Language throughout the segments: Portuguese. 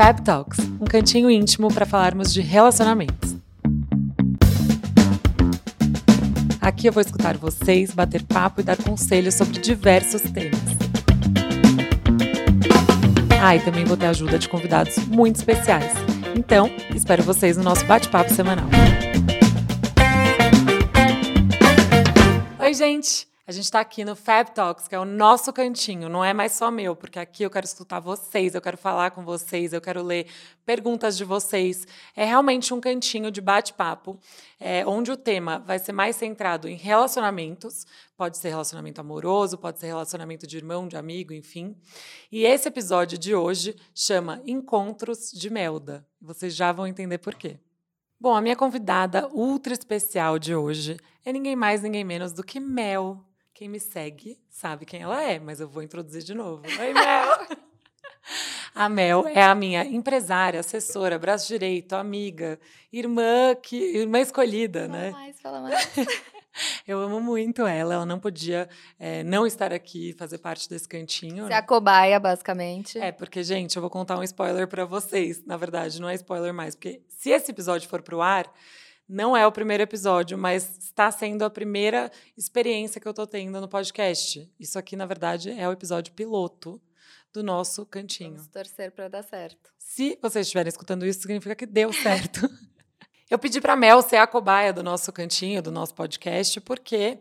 Fab Talks, um cantinho íntimo para falarmos de relacionamentos. Aqui eu vou escutar vocês, bater papo e dar conselhos sobre diversos temas. Ah, e também vou ter ajuda de convidados muito especiais. Então, espero vocês no nosso bate-papo semanal. Oi, gente! A gente está aqui no Fab Talks, que é o nosso cantinho, não é mais só meu, porque aqui eu quero escutar vocês, eu quero falar com vocês, eu quero ler perguntas de vocês. É realmente um cantinho de bate-papo, é, onde o tema vai ser mais centrado em relacionamentos, pode ser relacionamento amoroso, pode ser relacionamento de irmão, de amigo, enfim. E esse episódio de hoje chama Encontros de Melda. Vocês já vão entender por quê. Bom, a minha convidada ultra especial de hoje é ninguém mais, ninguém menos do que Mel. Quem me segue sabe quem ela é, mas eu vou introduzir de novo. Oi, Mel! A Mel é a minha empresária, assessora, braço direito, amiga, irmã que irmã escolhida, fala né? mais, fala mais. Eu amo muito ela. Ela não podia é, não estar aqui, fazer parte desse cantinho. Você é a cobaia, basicamente. É, porque, gente, eu vou contar um spoiler para vocês. Na verdade, não é spoiler mais, porque se esse episódio for pro ar, não é o primeiro episódio, mas está sendo a primeira experiência que eu estou tendo no podcast. Isso aqui, na verdade, é o episódio piloto do nosso cantinho. Vamos torcer para dar certo. Se vocês estiverem escutando isso, significa que deu certo. eu pedi para Mel ser a cobaia do nosso cantinho, do nosso podcast, porque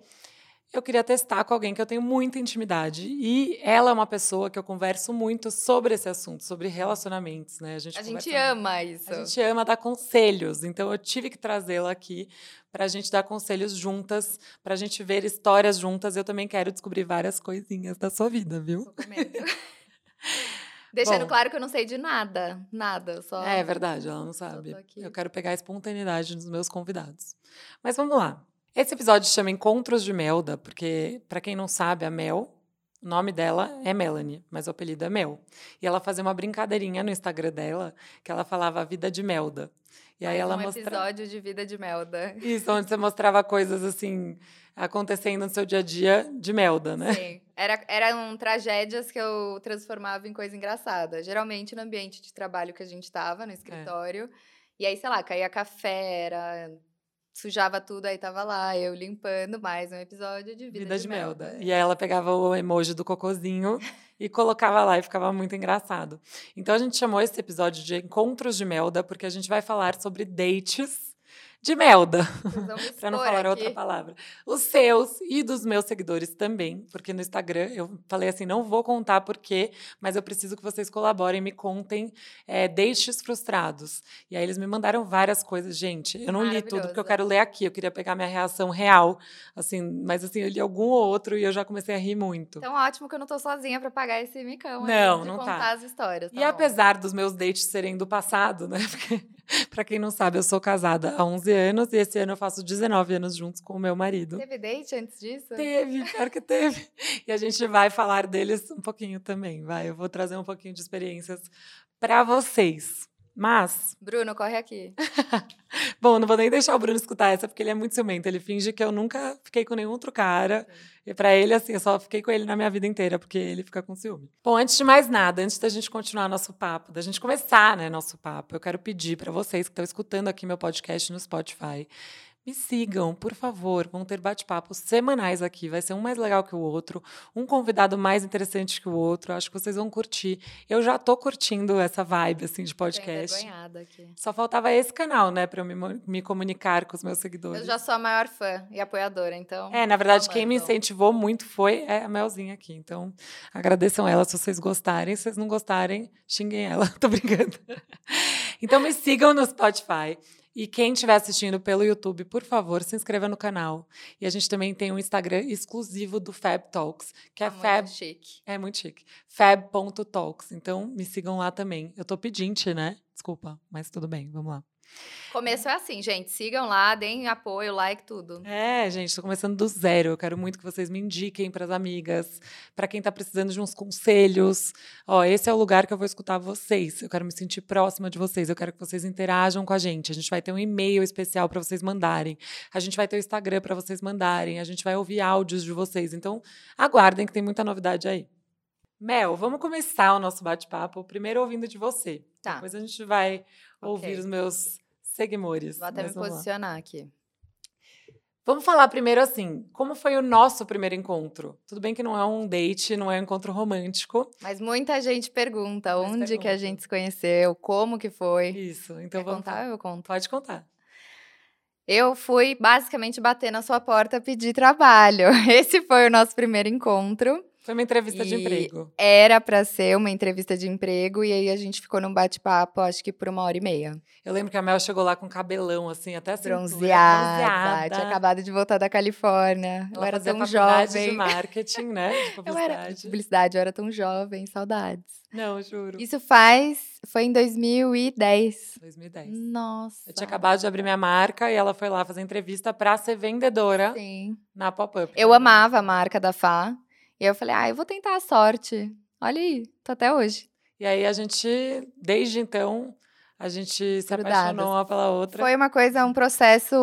eu queria testar com alguém que eu tenho muita intimidade. E ela é uma pessoa que eu converso muito sobre esse assunto, sobre relacionamentos, né? A gente conversa- ama isso. A gente ama dar conselhos, então eu tive que trazê-la aqui para a gente dar conselhos juntas, para a gente ver histórias juntas. Eu também quero descobrir várias coisinhas da sua vida, viu? Deixando Bom. claro que eu não sei de nada. Nada. Só... É verdade, ela não sabe. Eu quero pegar a espontaneidade dos meus convidados. Mas vamos lá. Esse episódio chama Encontros de Melda, porque, para quem não sabe, a Mel, o nome dela é Melanie, mas o apelido é Mel. E ela fazia uma brincadeirinha no Instagram dela, que ela falava a vida de Melda. E aí ela um mostrava. episódio de vida de Melda. Isso, onde você mostrava coisas assim acontecendo no seu dia a dia de Melda, né? Sim. Era, eram tragédias que eu transformava em coisa engraçada. Geralmente no ambiente de trabalho que a gente tava, É. no escritório. E aí, sei lá, caía café, era... sujava tudo, aí tava lá, eu limpando mais um episódio de Vida, Vida de Melda. E aí ela pegava o emoji do cocôzinho e colocava lá e ficava muito engraçado. Então a gente chamou esse episódio de Encontros de Melda porque a gente vai falar sobre dates de Melda. Para não falar aqui. outra palavra. Os seus e dos meus seguidores também, porque no Instagram eu falei assim: não vou contar por quê, mas eu preciso que vocês colaborem, me contem é, dates frustrados. E aí eles me mandaram várias coisas, gente. Eu não li tudo porque eu quero ler aqui, eu queria pegar minha reação real, assim, mas assim, eu li algum ou outro e eu já comecei a rir muito. Então, ótimo que eu não tô sozinha pra pagar esse micão aí Não, de não tá. contar as histórias. E tá bom. apesar dos meus dates serem do passado, né? Porque, pra quem não sabe, eu sou casada há 11 anos e esse ano eu faço 19 anos juntos com o meu marido. Teve date antes disso? Teve, pior que teve. E a gente vai falar deles um pouquinho também, vai. Eu vou trazer um pouquinho de experiências para vocês. Mas, Bruno, corre aqui. bom, não vou nem deixar o Bruno escutar essa, porque ele é muito ciumento. Ele finge que eu nunca fiquei com nenhum outro cara. E para ele, assim, eu só fiquei com ele na minha vida inteira, porque ele fica com ciúme. Bom, antes de mais nada, antes da gente continuar nosso papo, da gente começar, né, nosso papo, eu quero pedir para vocês que estão escutando aqui meu podcast no Spotify, me sigam, por favor. Vão ter bate-papos semanais aqui. Vai ser um mais legal que o outro, um convidado mais interessante que o outro. Acho que vocês vão curtir. Eu já tô curtindo essa vibe assim de podcast. aqui. Só faltava esse canal, né, para eu me, me comunicar com os meus seguidores. Eu já sou a maior fã e apoiadora, então. É, na verdade, quem me incentivou muito foi é, a Melzinha aqui. Então, agradeçam ela se vocês gostarem. Se vocês não gostarem, xinguem ela. Tô brincando. Então, me sigam no Spotify. E quem estiver assistindo pelo YouTube, por favor, se inscreva no canal. E a gente também tem um Instagram exclusivo do Fab Talks, que é Muito Fab. chique. É muito chique. Fab.talks. Então, me sigam lá também. Eu tô pedinte, né? Desculpa, mas tudo bem, vamos lá. Começo é assim, gente. Sigam lá, deem apoio, like, tudo. É, gente, tô começando do zero. Eu quero muito que vocês me indiquem para as amigas, para quem tá precisando de uns conselhos. Ó, esse é o lugar que eu vou escutar vocês. Eu quero me sentir próxima de vocês. Eu quero que vocês interajam com a gente. A gente vai ter um e-mail especial para vocês mandarem. A gente vai ter o Instagram para vocês mandarem. A gente vai ouvir áudios de vocês. Então, aguardem que tem muita novidade aí. Mel, vamos começar o nosso bate-papo primeiro ouvindo de você. Tá. Depois a gente vai Ok. ouvir os meus seguidores. Vou até me vamos lá. posicionar aqui. Vamos falar primeiro assim, como foi o nosso primeiro encontro? Tudo bem que não é um date, não é um encontro romântico. Mas muita gente pergunta Mas onde que a pergunta. gente se conheceu, como que foi. Isso, então Quer vamos contar? Eu conto. Pode contar. Eu fui basicamente bater na sua porta pedir trabalho. Esse foi o nosso primeiro encontro. Foi uma entrevista de E emprego. Era pra ser uma entrevista de emprego e aí a gente ficou num bate-papo, acho que por uma hora e meia. Eu lembro que a Mel chegou lá com cabelão, assim, até a cintura, Bronzeada, bronzeada. tinha acabado de voltar da Califórnia. eu Ela era fazia tão jovem. de marketing, né? De Eu era publicidade. publicidade, eu era tão jovem, saudades. Não, juro. Isso faz, foi em 2010. 2010. Nossa. Eu tinha acabado de abrir minha marca e ela foi lá fazer entrevista pra ser vendedora Sim. na pop-up. Eu amava a marca da Fá. E eu falei, ah, eu vou tentar a sorte. Olha aí, tô até hoje. E aí a gente, desde então, a gente se Grudadas. apaixonou uma pela outra. Foi uma coisa, um processo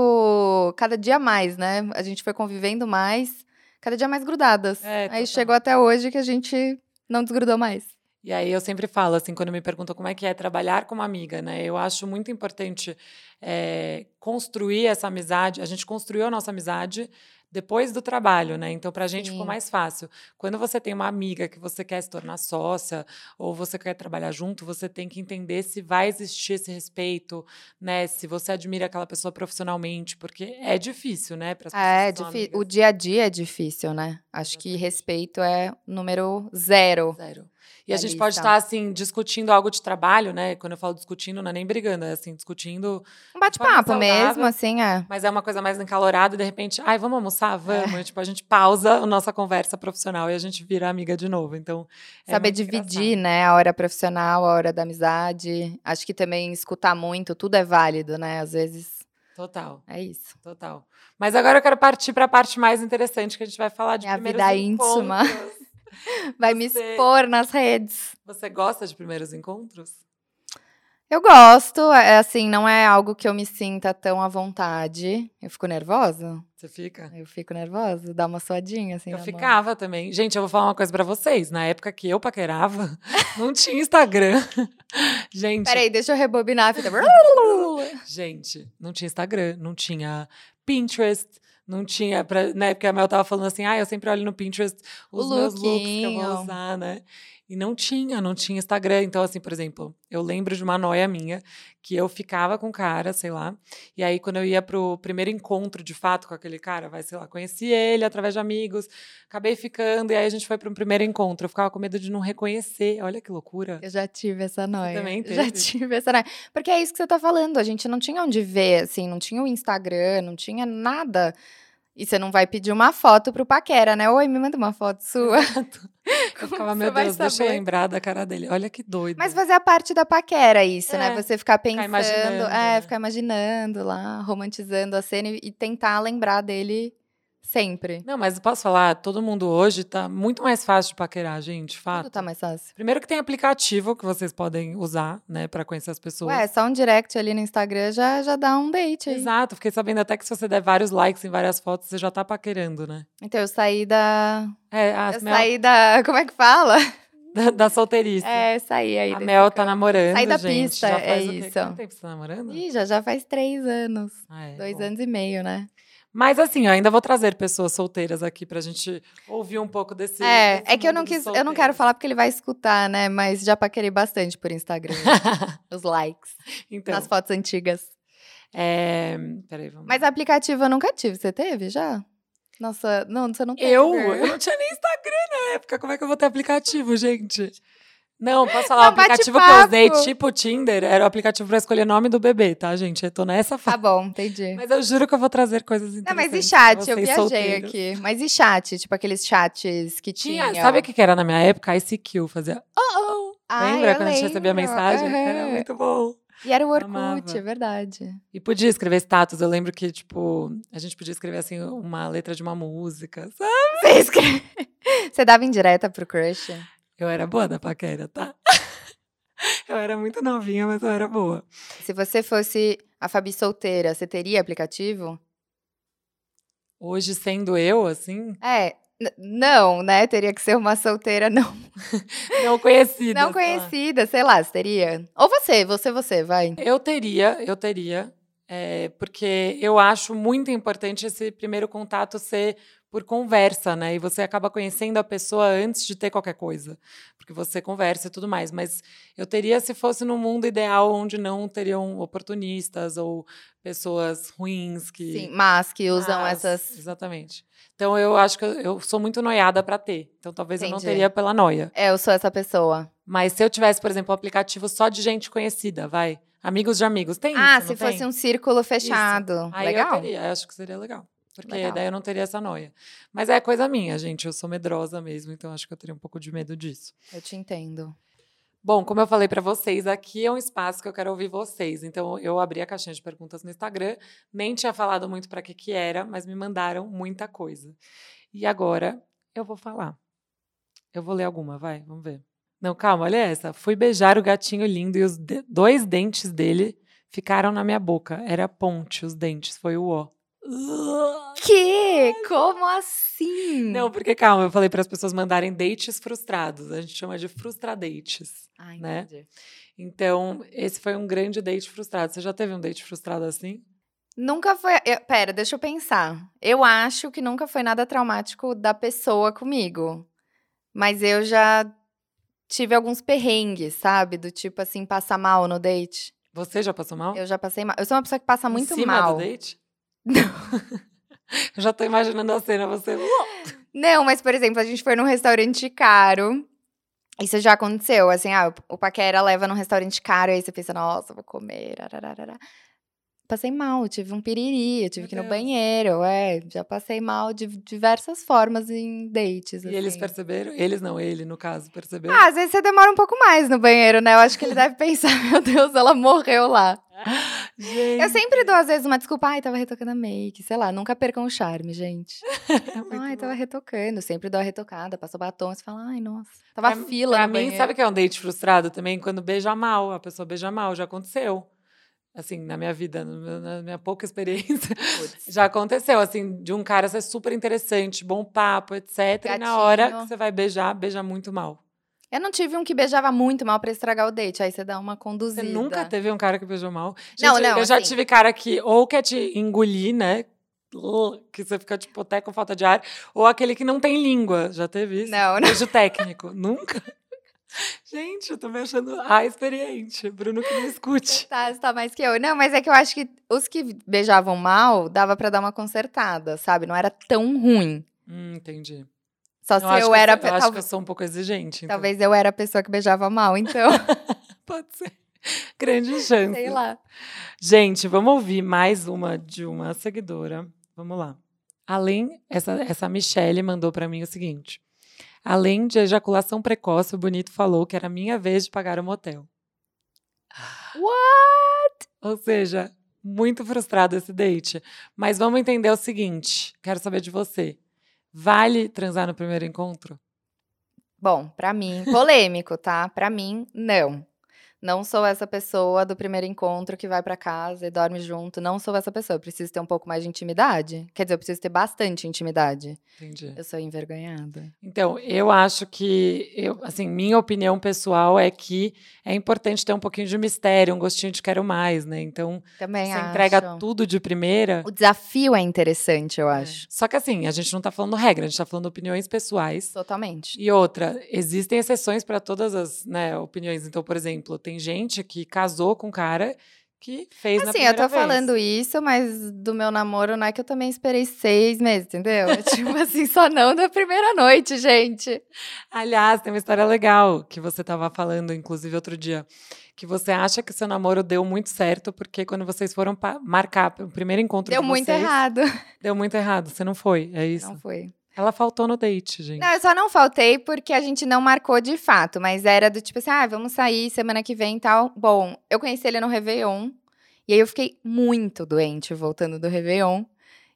cada dia mais, né? A gente foi convivendo mais, cada dia mais grudadas. É, Aí chegou até hoje que a gente não desgrudou mais. E aí eu sempre falo, assim, quando me perguntam como é que é trabalhar com uma amiga, né? Eu acho muito importante eh, construir essa amizade. A gente construiu a nossa amizade depois do trabalho, né? Então, pra gente ficou Sim. mais fácil. Quando você tem uma amiga que você quer se tornar sócia ou você quer trabalhar junto, você tem que entender se vai existir esse respeito, né? Se você admira aquela pessoa profissionalmente, porque é difícil, né? Para É, difí- o dia a dia é difícil, né? Acho que respeito é número zero. Zero. E a gente pode estar, assim, discutindo algo de trabalho, né? Quando eu falo discutindo, não é nem brigando, é assim, discutindo. Um bate-papo mesmo, assim, é. Mas é uma coisa mais encalorada e de repente, ai, vamos almoçar? É. Vamos. E, tipo, a gente pausa a nossa conversa profissional e a gente vira amiga de novo. Então. é Saber dividir, engraçado. né? A hora profissional, a hora da amizade. Acho que também escutar muito, tudo é válido, né? Às vezes Total, é isso. total. Mas agora eu quero partir para a parte mais interessante que a gente vai falar de Minha primeiros vida íntima. encontros. Vai me Você- expor nas redes. Você gosta de primeiros encontros? Eu gosto, é assim, não é algo que eu me sinta tão à vontade. Eu fico nervosa? Você fica? Eu fico nervosa, dá uma suadinha assim Eu na mão. ficava também. Gente, eu vou falar uma coisa pra vocês. Na época que eu paquerava, não tinha Instagram. Gente, Peraí, deixa eu rebobinar a fita. gente, não tinha Instagram, não tinha Pinterest, não tinha, pra, né? Porque a Mel tava falando assim, ah, eu sempre olho no Pinterest O os meus looks que eu vou usar, né? E não tinha, não tinha Instagram. Então, assim, por exemplo, eu lembro de uma noia minha que eu ficava com o cara, sei lá. E aí, quando eu ia pro primeiro encontro de fato com aquele cara, vai, sei lá, conheci ele através de amigos, acabei ficando, e aí a gente foi para um primeiro encontro. Eu ficava com medo de não reconhecer. Olha que loucura. Eu já tive essa noia. também Já teve? tive essa noia. Porque é isso que você tá falando. A gente não tinha onde ver, assim, não tinha o Instagram, não tinha nada. E você não vai pedir uma foto pro Paquera, né? Oi, me manda uma foto sua. Eu ficava, meu Deus, deixa eu lembrar da cara dele. Olha que doido. Mas fazia parte da paquera isso, É, né? Você ficar pensando, imaginando, é, né? ficar imaginando lá, romantizando a cena e, e tentar lembrar dele sempre. Não, mas posso falar, todo mundo hoje tá muito mais fácil de paquerar, gente, fato. Tudo tá mais fácil. Primeiro que tem aplicativo que vocês podem usar, né, pra conhecer as pessoas. Ué, só um direct ali no Instagram já, já dá um date aí. Exato, fiquei sabendo até que se você der vários likes em várias fotos, você já tá paquerando, né? Então eu saí da. É, a Eu Mel, saí da. Como é que fala? da, da solteirice. É, saí aí. a Mel tá namorando, Sai da gente. pista, já é faz o quê? isso. Quanto tempo você tá namorando? Ih, já, já faz três anos. Ah, é, dois bom. anos e meio, né? Mas assim, eu ainda vou trazer pessoas solteiras aqui pra gente ouvir um pouco desse. é, desse é que eu não quis. Eu não quero falar porque ele vai escutar, né? Mas já paquerei bastante por Instagram. os likes. então, nas fotos antigas. é... peraí, vamos. Mas aplicativo eu nunca tive. Você teve já? Nossa, não, você não teve. eu? Eu não tinha nem Instagram na época. Como é que eu vou ter aplicativo, gente? Não, posso falar, Não, o aplicativo que eu usei, tipo Tinder, era o aplicativo pra escolher nome do bebê, tá, gente? Eu tô nessa Tá fase. bom, entendi. Mas eu juro que eu vou trazer coisas Não, interessantes. mas e chat? Eu viajei solteiros. aqui. Mas e chat? Tipo aqueles chats que Tinha, tinha. sabe o que era na minha época? ICQ, fazia oh, oh. Ah, Lembra quando a gente recebia a lembro. mensagem? Era Aham. muito bom. E era o Orkut, Amava. é verdade. E podia escrever status. Eu lembro que, tipo, a gente podia escrever, assim, uma letra de uma música, sabe? Você, escre- Você dava indireta pro crush? Eu era boa da paquera, tá? eu era muito novinha, mas eu era boa. Se você fosse a Fabi solteira, você teria aplicativo? Hoje, sendo eu, assim, É, não, né? Teria que ser uma solteira não, Não conhecida. não conhecida, sei lá, seria. Ou você, você, você, vai. Eu teria, eu teria, é, porque eu acho muito importante esse primeiro contato ser por conversa, né? E você acaba conhecendo a pessoa antes de ter qualquer coisa, porque você conversa e tudo mais. Mas eu teria se fosse num mundo ideal onde não teriam oportunistas ou pessoas ruins que Sim, mas que usam Mas, essas. Exatamente. Então eu acho que eu, eu sou muito noiada para ter. Então talvez eu não Entendi. teria pela noia. É, eu sou essa pessoa. Mas se eu tivesse, por exemplo, um aplicativo só de gente conhecida, vai. Amigos de amigos. Tem ah, isso, se não tem? fosse um círculo fechado. Aí Legal. eu teria, eu acho que seria legal. Porque Legal. daí eu não teria essa noia. Mas é coisa minha, gente. Eu sou medrosa mesmo, então acho que eu teria um pouco de medo disso. Eu te entendo. Bom, como eu falei para vocês, aqui é um espaço que eu quero ouvir vocês. Então eu abri a caixinha de perguntas no Instagram, nem tinha falado muito para que que era, mas me mandaram muita coisa. E agora eu vou falar. Eu vou ler alguma, vai, vamos ver. Não, calma, olha essa. Fui beijar o gatinho lindo e os de- dois dentes dele ficaram na minha boca. Era ponte os dentes, foi o ó. Que? Como assim? Não, porque calma, eu falei para as pessoas mandarem dates frustrados. A gente chama de frustradates. Ah, né? entendi. Então, esse foi um grande date frustrado. Você já teve um date frustrado assim? Nunca foi. eu- pera, deixa eu pensar. Eu acho que nunca foi nada traumático da pessoa comigo. Mas eu já tive alguns perrengues, sabe? Do tipo assim, passar mal no date. Você já passou mal? Eu já passei mal. Eu sou uma pessoa que passa muito em cima mal. do date? eu já tô imaginando a cena, você. Não, mas, por exemplo, a gente foi num restaurante caro. Isso já aconteceu, assim, ah, o o paquera leva num restaurante caro, aí você pensa, nossa, vou comer, arararara. Passei mal, tive um piriri, eu tive Meu que ir no Deus. banheiro, é, já passei mal de diversas formas em dates, E eles assim. perceberam? Eles não, ele, no caso, percebeu? Ah, às vezes você demora um pouco mais no banheiro, né? Eu acho que ele deve pensar, meu Deus, ela morreu lá. gente. Eu sempre dou, às vezes, uma desculpa, ai, tava retocando a make, sei lá, nunca percam o charme, gente. É Ai, bom. tava retocando. Sempre dou a retocada, passou batom, você fala, ai, nossa. Tava Pra- fila Pra mim, banheiro. sabe o que é um date frustrado também? Quando beija mal, a pessoa beija mal, já aconteceu. Assim, na minha vida, na minha pouca experiência, já aconteceu, assim, de um cara ser super interessante, bom papo, etc. E na hora Gatinho. que você vai beijar, beija muito mal. Eu não tive um que beijava muito mal pra estragar o date. Aí você dá uma conduzida. Você nunca teve um cara que beijou mal? Não, Gente, não, Eu já assim- tive cara que ou quer te engolir, né? Que você fica, tipo, até com falta de ar. Ou aquele que não tem língua. Já teve isso? Não, não. Beijo técnico. Nunca? Gente, eu tô me achando a experiente. Bruno que não escute. Tá, você tá mais que eu. Não, mas é que eu acho que os que beijavam mal, dava pra dar uma consertada, sabe? Não era tão ruim. Hum, entendi. Só Então, se eu era. Eu, pe- acho que eu sou um pouco exigente. então. Talvez eu era a pessoa que beijava mal, então. Pode ser. Grande chance. sei lá. Gente, vamos ouvir mais uma de uma seguidora. Vamos lá. Além, essa, essa Michelle mandou para mim o seguinte: além de ejaculação precoce, o bonito falou que era minha vez de pagar o motel. What? Ou seja, muito frustrado esse date. Mas vamos entender o seguinte: quero saber de você. Vale transar no primeiro encontro? Bom, pra mim, polêmico, tá? Pra mim, não. Não sou essa pessoa do primeiro encontro que vai pra casa e dorme junto. Não sou essa pessoa. Eu preciso ter um pouco mais de intimidade. Quer dizer, eu preciso ter bastante intimidade. Entendi. Eu sou envergonhada. Então, eu acho que, eu, assim, minha opinião pessoal é que é importante ter um pouquinho de mistério, um gostinho de quero mais, né? Então, Também você acho. entrega tudo de primeira. O desafio é interessante, eu É. acho. Só que assim, a gente não tá falando regra, a gente tá falando opiniões pessoais. Totalmente. E outra, existem exceções para todas as né, opiniões. Então, por exemplo, tem gente que casou com um cara que fez na Assim, eu primeira tô vez. falando isso, mas do meu namoro não é que eu também esperei seis meses, entendeu? É tipo assim, só não da primeira noite, gente. Aliás, tem uma história legal que você estava falando, inclusive, outro dia. Que você acha que seu namoro deu muito certo, porque quando vocês foram marcar o primeiro encontro Deu de muito vocês, errado. Deu muito errado. Você não foi, é isso? Não foi. Ela faltou no date, gente. Não, eu só não faltei porque a gente não marcou de fato, mas era do tipo assim, ah, vamos sair semana que vem e tal. Bom, eu conheci ele no Réveillon, e aí eu fiquei muito doente voltando do Réveillon.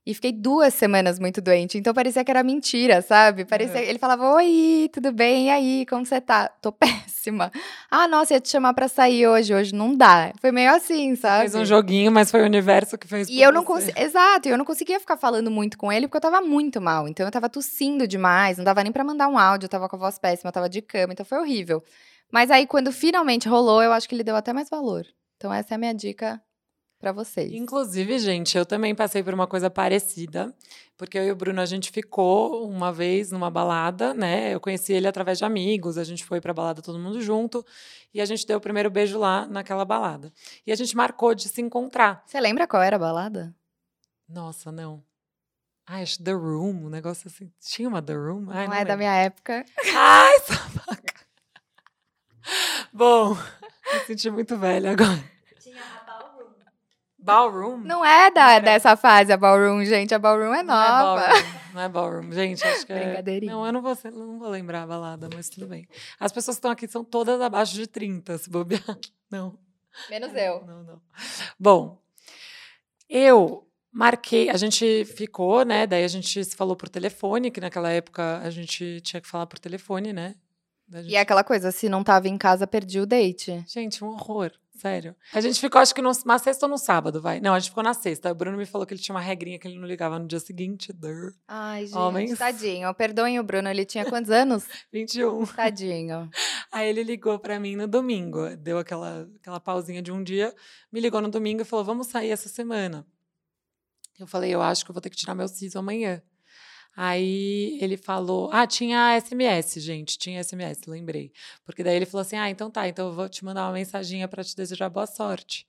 E fiquei duas semanas muito doente. Então parecia que era mentira, sabe? Parecia. Uhum. Ele falava: Oi, tudo bem? E aí, como você tá? Tô péssima. Ah, nossa, ia te chamar pra sair hoje. Hoje não dá. Foi meio assim, sabe? Fez um joguinho, mas foi o universo que fez E eu não conseguia. Exato, e eu não conseguia ficar falando muito com ele porque eu tava muito mal. Então eu tava tossindo demais, não dava nem pra mandar um áudio, eu tava com a voz péssima, eu tava de cama, então foi horrível. Mas aí quando finalmente rolou, eu acho que ele deu até mais valor. Então essa é a minha dica pra vocês. Inclusive, gente, eu também passei por uma coisa parecida, porque eu e o Bruno a gente ficou uma vez numa balada, né? Eu conheci ele através de amigos, a gente foi pra balada todo mundo junto e a gente deu o primeiro beijo lá naquela balada. E a gente marcou de se encontrar. Você lembra qual era a balada? Nossa, não. Ai, acho The Room, um negócio assim. Tinha uma The Room? Ai, não não é da lembro. minha época. Ai, sabaca. Bom, me senti muito velha agora. Ballroom. Não é da, Era. dessa fase a ballroom, gente. A ballroom é Não nova. é ballroom, não é ballroom. Gente, acho que é... Brincadeirinha. Não, eu não vou, não vou lembrar a balada, mas tudo bem. As pessoas que estão aqui são todas abaixo de 30, se bobear. Não. Menos eu. Não, não. Bom, eu marquei, a gente ficou, né? Daí a gente se falou por telefone, que naquela época a gente tinha que falar por telefone, né? Gente- E é aquela coisa, se não tava em casa, perdi o date. Gente, um horror, sério. A gente ficou, acho que numa sexta ou no sábado, vai. Não, a gente ficou na sexta. O Bruno me falou que ele tinha uma regrinha que ele não ligava no dia seguinte. Dur. Ai, gente, Homens. tadinho. Perdoem o Bruno, ele tinha quantos anos? 21. Tadinho. Aí ele ligou pra mim no domingo. Deu aquela, aquela pausinha de um dia. Me ligou no domingo e falou: vamos sair essa semana. Eu falei: eu acho que eu vou ter que tirar meu siso amanhã. Aí ele falou: Ah, tinha SMS, gente, tinha SMS, lembrei. Porque daí ele falou assim: Ah, então tá, então eu vou te mandar uma mensaginha pra te desejar boa sorte.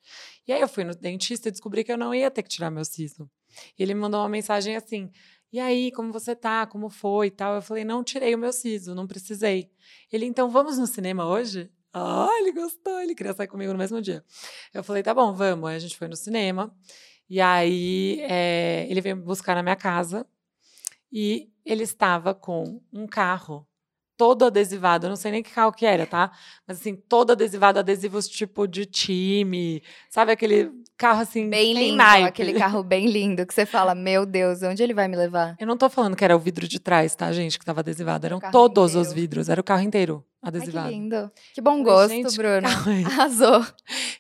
E aí eu fui no dentista e descobri que eu não ia ter que tirar meu siso. Ele me mandou uma mensagem assim: E aí, como você tá? Como foi e tal? Eu falei: Não tirei o meu siso, não precisei. Ele, então vamos no cinema hoje? Ah, ele gostou, ele queria sair comigo no mesmo dia. Eu falei: Tá bom, vamos. Aí a gente foi no cinema. E aí eh, ele veio buscar na minha casa e ele estava com um carro todo adesivado, eu não sei nem que carro que era, tá? Mas assim, todo adesivado, adesivos tipo de time, sabe aquele carro assim, Bem lindo, aquele carro bem lindo que você fala, meu Deus, onde ele vai me levar? Eu não tô falando que era o vidro de trás, tá, gente, que tava adesivado, eram todos os inteiro. vidros, era o carro inteiro Ai, que adesivado. lindo. Que bom gosto, gente, Bruno. Arrasou.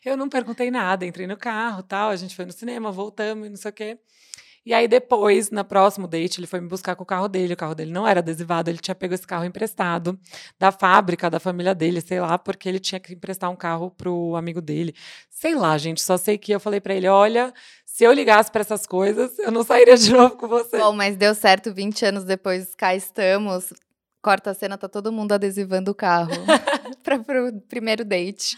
Eu não perguntei nada, entrei no carro, tal, a gente foi no cinema, voltamos, e não sei o quê. E aí depois, na próximo date, ele foi me buscar com o carro dele. O carro dele não era adesivado, ele tinha pego esse carro emprestado da fábrica, da família dele, sei lá, porque ele tinha que emprestar um carro pro amigo dele. Sei lá, gente, só sei que eu falei pra ele, olha, se eu ligasse pra essas coisas, eu não sairia de novo com você. Bom, mas deu certo 20 anos depois, cá estamos. Corta a cena, tá todo mundo adesivando o carro para pro primeiro date.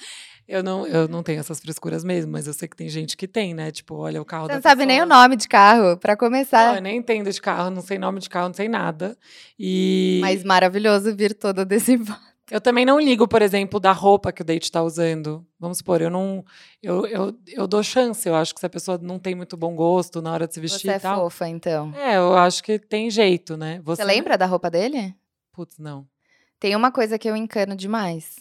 Eu não, eu não tenho essas frescuras mesmo, mas eu sei que tem gente que tem, né? Tipo, olha o carro Você não sabe nem o pessoa. nome de carro, para Não, começar. eu nem entendo de carro, não sei nome de carro, não sei nada. E Mas maravilhoso vir todo adesivado. eu também não ligo, por exemplo, da roupa que o date tá usando. Vamos supor, eu não. Eu, eu, eu dou chance, eu acho que se a pessoa não tem muito bom gosto na hora de se vestir Você é e tal. fofa, então. É, eu acho que tem jeito, né? Você lembra da roupa dele? Putz, não. Tem uma coisa que eu encano demais.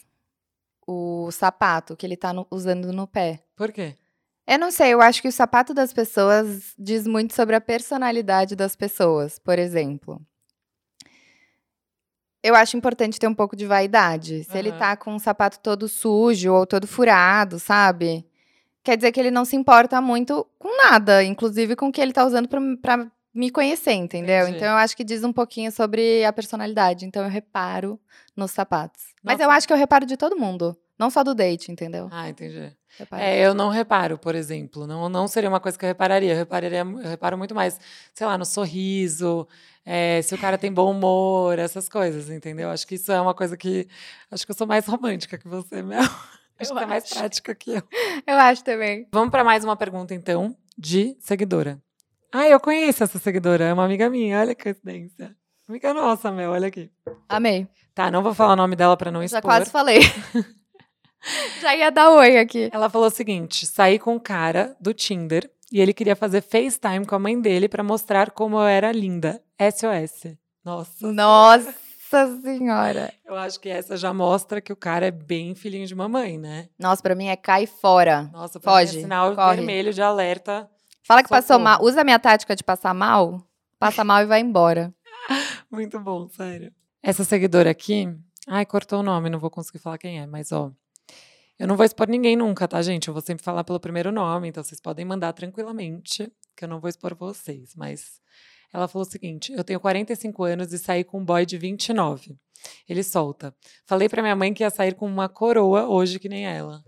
O sapato que ele tá no- usando no pé. Por quê? Eu não sei, eu acho que o sapato das pessoas diz muito sobre a personalidade das pessoas, por exemplo. Eu acho importante ter um pouco de vaidade. Se ele Aham. tá com um sapato todo sujo ou todo furado, sabe? Quer dizer que ele não se importa muito com nada, inclusive com o que ele tá usando pra, pra me conhecer, entendeu? Entendi. Então eu acho que diz um pouquinho sobre a personalidade. Então eu reparo nos sapatos. Mas eu Nossa. acho que eu reparo de todo mundo, não só do date, entendeu? Ah, entendi. Reparo. É, eu não reparo, por exemplo. Não, não seria uma coisa que eu repararia. Eu, repararia. eu reparo muito mais, sei lá, no sorriso, é, se o cara tem bom humor, essas coisas, entendeu? Acho que isso é uma coisa que. Acho que eu sou mais romântica que você, Mel. Acho Eu que é mais prática que eu. Eu acho também. Vamos para mais uma pergunta, então, de seguidora. Ah, eu conheço essa seguidora, é uma amiga minha, olha que coincidência. Amiga nossa, Mel, olha aqui. Amei. Tá, não vou falar o nome dela para não Já expor. quase falei. Já ia dar oi aqui. Ela falou o seguinte: saí com um cara do Tinder e ele queria fazer FaceTime com a mãe dele pra mostrar como eu era linda. SOS. Nossa. Nossa senhora. Eu acho que essa já mostra que o cara é bem filhinho de mamãe, né? Nossa, pra mim é cai fora. Nossa, pra mim Foge, é sinal corre. vermelho de alerta. Fala que passou Socorro. mal. Usa a minha tática de passar mal. Passa mal e vai embora. Muito bom, sério. Essa seguidora aqui. Ai, cortou o nome, não vou conseguir falar quem é, mas ó. Eu não vou expor ninguém nunca, tá, gente? Eu vou sempre falar pelo primeiro nome, então vocês podem mandar tranquilamente, que eu não vou expor vocês. Mas ela falou o seguinte: eu tenho 45 anos e saí com um boy de 29. Ele solta. Falei pra minha mãe que ia sair com uma coroa hoje que nem ela.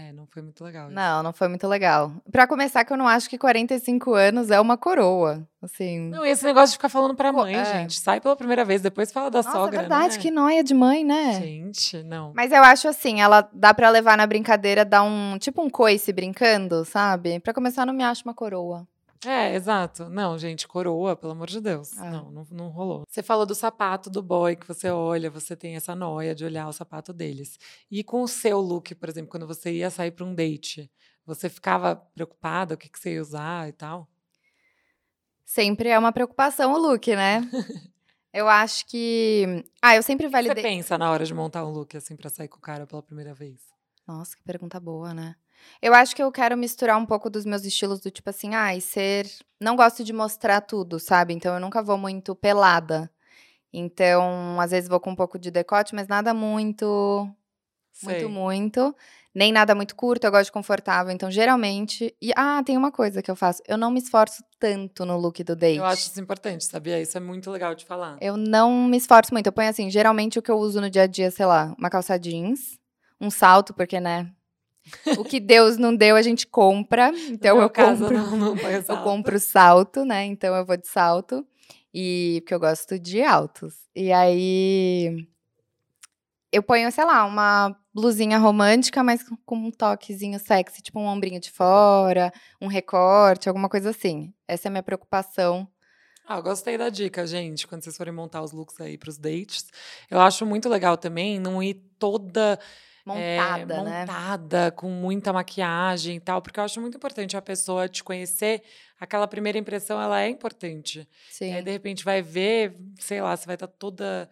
É, não foi muito legal. isso. Não, não foi muito legal. Pra começar, que eu não acho que 45 anos é uma coroa. Assim. Não, e esse negócio de ficar falando pra mãe, é. gente. Sai pela primeira vez, depois fala da Nossa, sogra. é verdade, né? que noia de mãe, né? Gente, não. Mas eu acho assim, ela dá pra levar na brincadeira, dar um tipo um coice brincando, sabe? Pra começar, não me acho uma coroa. É, exato. Não, gente, coroa, pelo amor de Deus. É. Não, não, não rolou. Você falou do sapato do boy que você olha, você tem essa noia de olhar o sapato deles. E com o seu look, por exemplo, quando você ia sair pra um date, você ficava preocupada, o que, que você ia usar e tal? Sempre é uma preocupação o look, né? eu acho que. Ah, eu sempre O que você validei. pensa na hora de montar um look assim pra sair com o cara pela primeira vez? Nossa, que pergunta boa, né? Eu acho que eu quero misturar um pouco dos meus estilos do tipo assim, ai, ser. Não gosto de mostrar tudo, sabe? Então eu nunca vou muito pelada. Então, às vezes vou com um pouco de decote, mas nada muito. Sei. Muito, muito. Nem nada muito curto, eu gosto de confortável. Então, geralmente. E, ah, tem uma coisa que eu faço. Eu não me esforço tanto no look do date. Eu acho isso importante, sabia? Isso é muito legal de falar. Eu não me esforço muito. Eu ponho assim, geralmente o que eu uso no dia a dia, sei lá, uma calça jeans, um salto, porque, né? O que Deus não deu, a gente compra. Então no eu caso, compro. não, não Eu compro salto, né? Então eu vou de salto. E porque eu gosto de altos. E aí eu ponho, sei lá, uma blusinha romântica, mas com- um toquezinho sexy, tipo um ombrinho de fora, um recorte, alguma coisa assim. Essa é a minha preocupação. Ah, eu gostei da dica, gente. Quando vocês forem montar os looks aí pros dates, eu acho muito legal também não ir toda é, Montada, né? montada, com muita maquiagem e tal, porque eu acho muito importante a pessoa te conhecer. Aquela primeira impressão, ela é importante. E Sim. aí, de repente, vai ver, sei lá, você vai estar toda